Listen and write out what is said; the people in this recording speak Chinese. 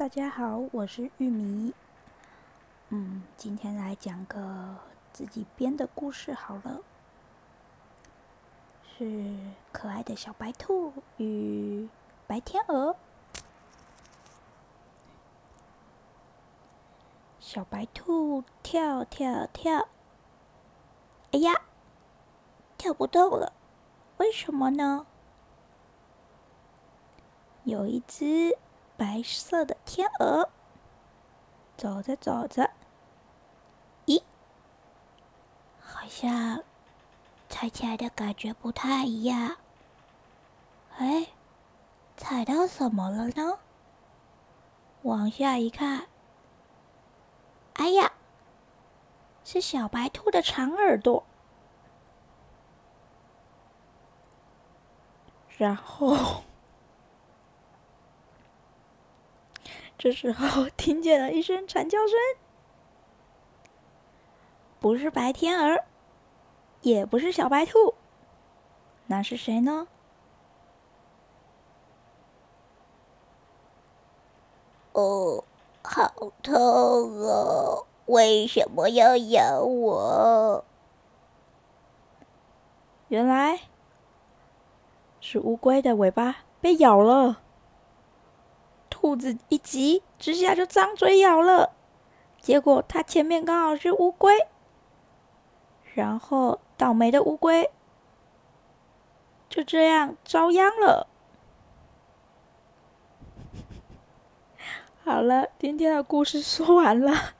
大家好，我是玉米。嗯，今天来讲个自己编的故事好了，是可爱的小白兔与白天鹅。小白兔跳跳跳，哎呀，跳不动了，为什么呢？有一只。白色的天鹅，走着走着，咦，好像踩起来的感觉不太一样。哎，踩到什么了呢？往下一看，哎呀，是小白兔的长耳朵。然后。这时候 听见了一声惨叫声，不是白天鹅，也不是小白兔，那是谁呢？哦，好痛哦！为什么要咬我？原来是乌龟的尾巴被咬了。兔子一急之下就张嘴咬了，结果它前面刚好是乌龟，然后倒霉的乌龟就这样遭殃了。好了，今天的故事说完了。